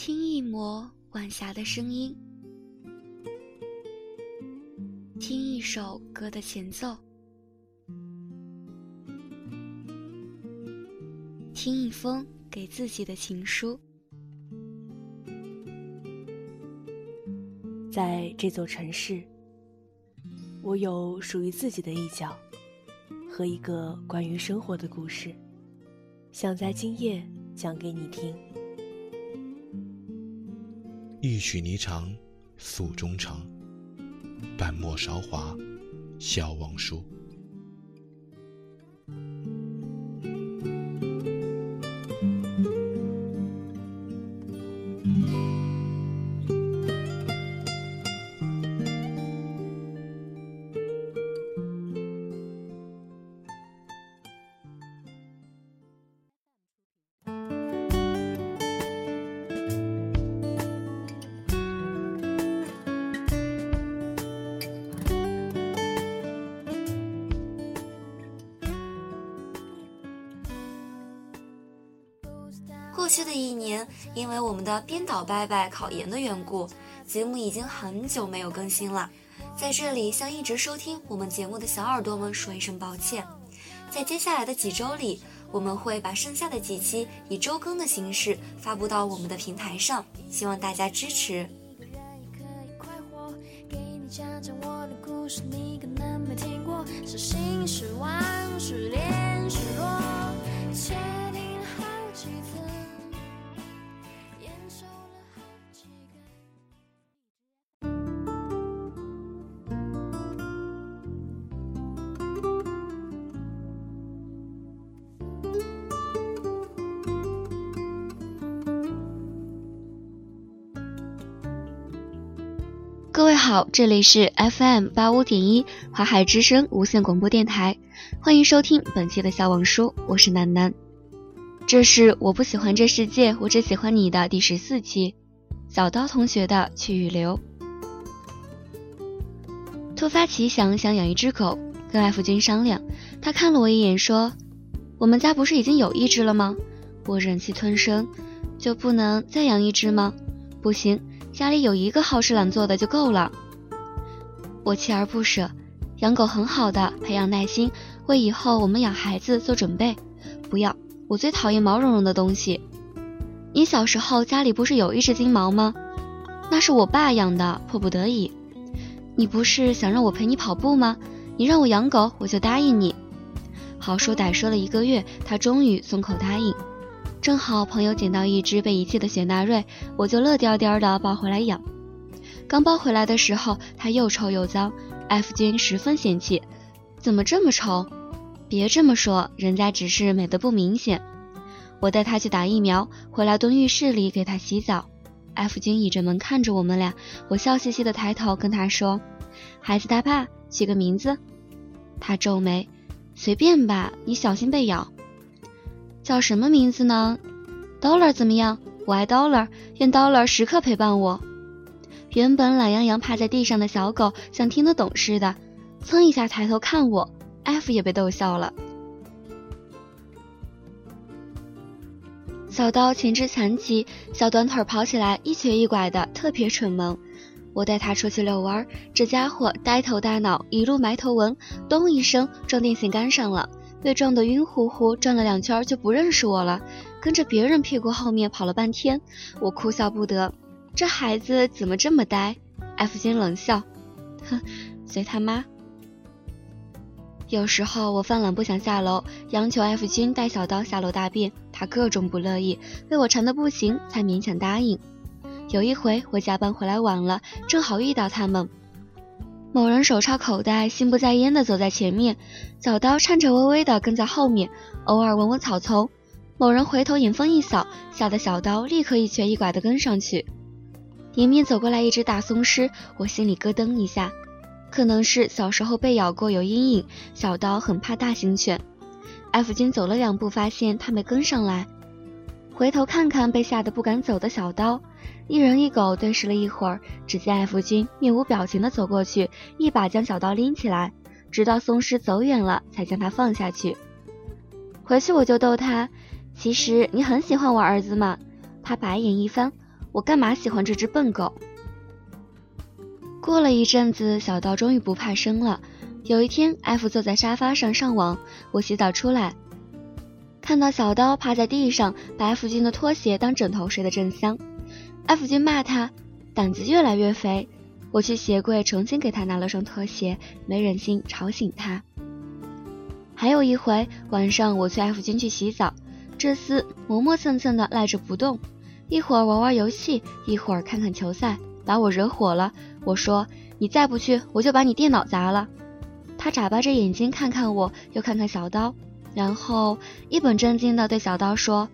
听一抹晚霞的声音，听一首歌的前奏，听一封给自己的情书。在这座城市，我有属于自己的一角和一个关于生活的故事，想在今夜讲给你听。一曲霓裳诉衷肠，半陌韶华笑忘书。过去的一年，因为我们的编导拜拜考研的缘故，节目已经很久没有更新了。在这里，向一直收听我们节目的小耳朵们说一声抱歉。在接下来的几周里，我们会把剩下的几期以周更的形式发布到我们的平台上，希望大家支持。是心是忘是恋是若。各位好，这里是 FM 八五点一华海之声无线广播电台，欢迎收听本期的小网书，我是楠楠。这是我不喜欢这世界，我只喜欢你的第十四期，小刀同学的去与留。突发奇想，想养一只狗，跟艾福君商量，他看了我一眼，说：“我们家不是已经有一只了吗？我忍气吞声，就不能再养一只吗？不行。”家里有一个好吃懒做的就够了。我锲而不舍，养狗很好的，培养耐心，为以后我们养孩子做准备。不要，我最讨厌毛茸茸的东西。你小时候家里不是有一只金毛吗？那是我爸养的，迫不得已。你不是想让我陪你跑步吗？你让我养狗，我就答应你。好说歹说了一个月，他终于松口答应。正好朋友捡到一只被遗弃的雪纳瑞，我就乐颠颠的抱回来养。刚抱回来的时候，它又臭又脏，F 君十分嫌弃，怎么这么臭？别这么说，人家只是美的不明显。我带它去打疫苗，回来蹲浴室里给它洗澡。F 君倚着门看着我们俩，我笑嘻嘻的抬头跟他说：“孩子他爸，起个名字。”他皱眉：“随便吧，你小心被咬。”叫什么名字呢？Dollar 怎么样？我爱 Dollar，愿 Dollar 时刻陪伴我。原本懒洋洋趴在地上的小狗，像听得懂似的，噌一下抬头看我，F 也被逗笑了。小刀前肢残疾，小短腿跑起来一瘸一拐的，特别蠢萌。我带它出去遛弯，这家伙呆头大脑，一路埋头纹，咚一声撞电线杆上了。被撞得晕乎乎，转了两圈就不认识我了，跟着别人屁股后面跑了半天，我哭笑不得。这孩子怎么这么呆？F 君冷笑，哼，随他妈。有时候我犯懒不想下楼，央求 F 君带小刀下楼大便，他各种不乐意，被我缠得不行，才勉强答应。有一回我加班回来晚了，正好遇到他们。某人手插口袋，心不在焉地走在前面，小刀颤颤巍巍地跟在后面，偶尔闻闻草丛。某人回头眼风一扫，吓得小刀立刻一瘸一拐地跟上去。迎面走过来一只大松狮，我心里咯噔一下，可能是小时候被咬过有阴影，小刀很怕大型犬。F 君走了两步，发现他没跟上来，回头看看被吓得不敢走的小刀。一人一狗对视了一会儿，只见艾福君面无表情地走过去，一把将小刀拎起来，直到松狮走远了，才将它放下去。回去我就逗他：“其实你很喜欢我儿子嘛。”他白眼一翻：“我干嘛喜欢这只笨狗？过了一阵子，小刀终于不怕生了。有一天，艾弗坐在沙发上上网，我洗澡出来，看到小刀趴在地上，把艾弗君的拖鞋当枕头睡得正香。艾弗君骂他胆子越来越肥。我去鞋柜重新给他拿了双拖鞋，没忍心吵醒他。还有一回晚上，我催艾弗君去洗澡，这厮磨磨蹭蹭的赖着不动，一会儿玩玩游戏，一会儿看看球赛，把我惹火了。我说：“你再不去，我就把你电脑砸了。”他眨巴着眼睛看看我，又看看小刀，然后一本正经的对小刀说：“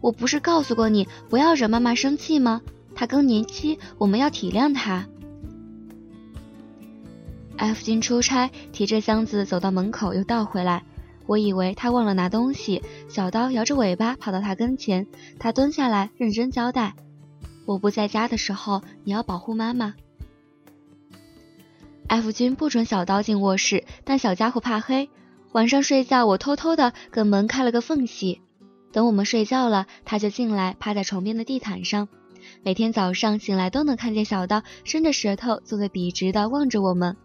我不是告诉过你不要惹妈妈生气吗？她更年期，我们要体谅她。” F 君出差，提着箱子走到门口，又倒回来。我以为他忘了拿东西，小刀摇着尾巴跑到他跟前，他蹲下来认真交代：“我不在家的时候，你要保护妈妈。”F 君不准小刀进卧室，但小家伙怕黑，晚上睡觉我偷偷的跟门开了个缝隙。等我们睡觉了，他就进来，趴在床边的地毯上。每天早上醒来都能看见小刀伸着舌头，坐得笔直的望着我们。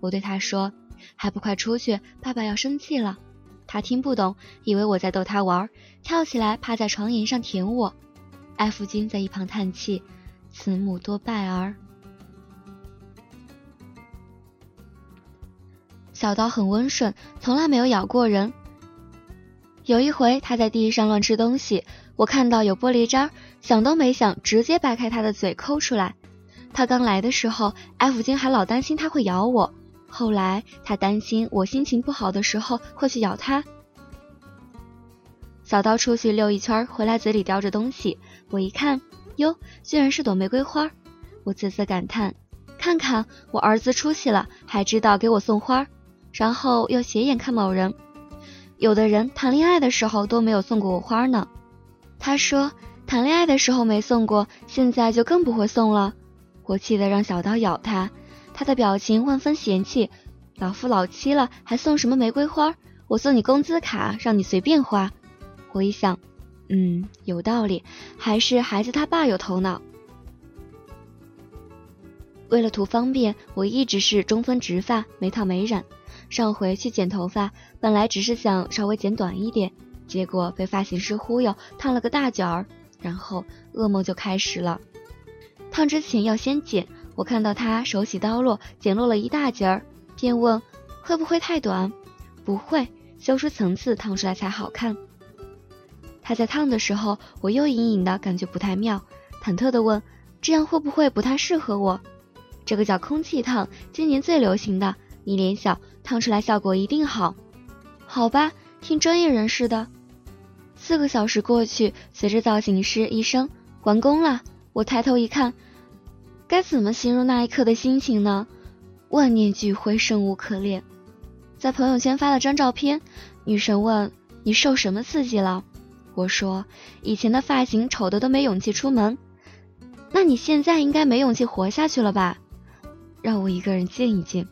我对他说：“还不快出去，爸爸要生气了。”他听不懂，以为我在逗他玩，跳起来趴在床沿上舔我。艾弗金在一旁叹气：“慈母多败儿。”小刀很温顺，从来没有咬过人。有一回，他在地上乱吃东西，我看到有玻璃渣，想都没想，直接掰开他的嘴抠出来。他刚来的时候，艾弗金还老担心他会咬我。后来他担心我心情不好的时候会去咬他。小刀出去溜一圈，回来嘴里叼着东西，我一看，哟，居然是朵玫瑰花。我啧啧感叹：看看我儿子出息了，还知道给我送花。然后又斜眼看某人，有的人谈恋爱的时候都没有送过我花呢。他说谈恋爱的时候没送过，现在就更不会送了。我气得让小刀咬他。他的表情万分嫌弃，老夫老妻了还送什么玫瑰花？我送你工资卡，让你随便花。我一想，嗯，有道理，还是孩子他爸有头脑。为了图方便，我一直是中分直发，没烫没染。上回去剪头发，本来只是想稍微剪短一点，结果被发型师忽悠烫了个大卷儿，然后噩梦就开始了。烫之前要先剪。我看到他手起刀落，剪落了一大截儿，便问：“会不会太短？”“不会，修出层次，烫出来才好看。”他在烫的时候，我又隐隐的感觉不太妙，忐忑的问：“这样会不会不太适合我？”“这个叫空气烫，今年最流行的，你脸小，烫出来效果一定好。”“好吧，听专业人士的。”四个小时过去，随着造型师一声“完工了”，我抬头一看。该怎么形容那一刻的心情呢？万念俱灰，生无可恋。在朋友圈发了张照片，女神问：“你受什么刺激了？”我说：“以前的发型丑的都没勇气出门，那你现在应该没勇气活下去了吧？”让我一个人静一静。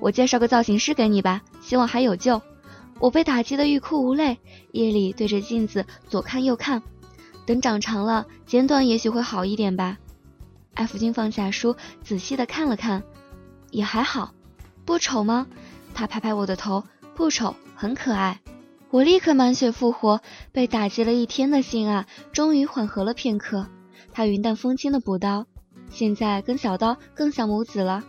我介绍个造型师给你吧，希望还有救。我被打击的欲哭无泪，夜里对着镜子左看右看，等长长了剪短也许会好一点吧。艾弗金放下书，仔细的看了看，也还好，不丑吗？他拍拍我的头，不丑，很可爱。我立刻满血复活，被打击了一天的心啊，终于缓和了片刻。他云淡风轻的补刀，现在跟小刀更像母子了。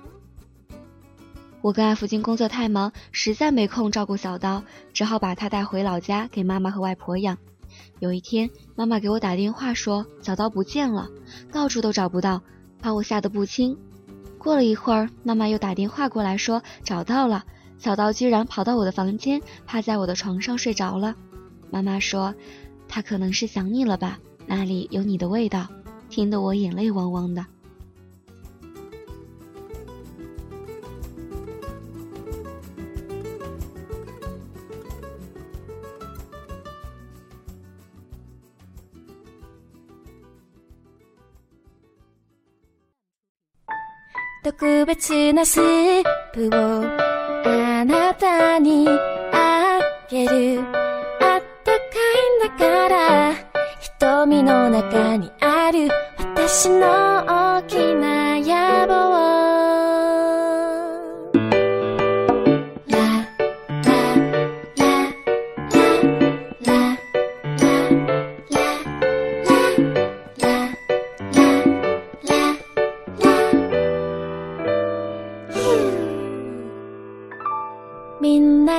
我跟艾福金工作太忙，实在没空照顾小刀，只好把他带回老家给妈妈和外婆养。有一天，妈妈给我打电话说小刀不见了，到处都找不到，把我吓得不轻。过了一会儿，妈妈又打电话过来说找到了，小刀居然跑到我的房间，趴在我的床上睡着了。妈妈说他可能是想你了吧，那里有你的味道，听得我眼泪汪汪的。特別なスープをあなたにあげる。あったかいんだから瞳の中にある。私私の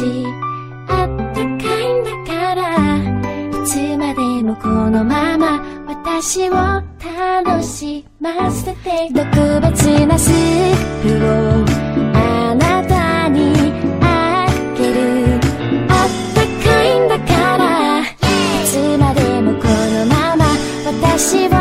しあったかいんだから。いつまでもこのまま私を楽しませて。特別なスープをあなたにあげる。あったかいんだから。いつまでもこのまま私を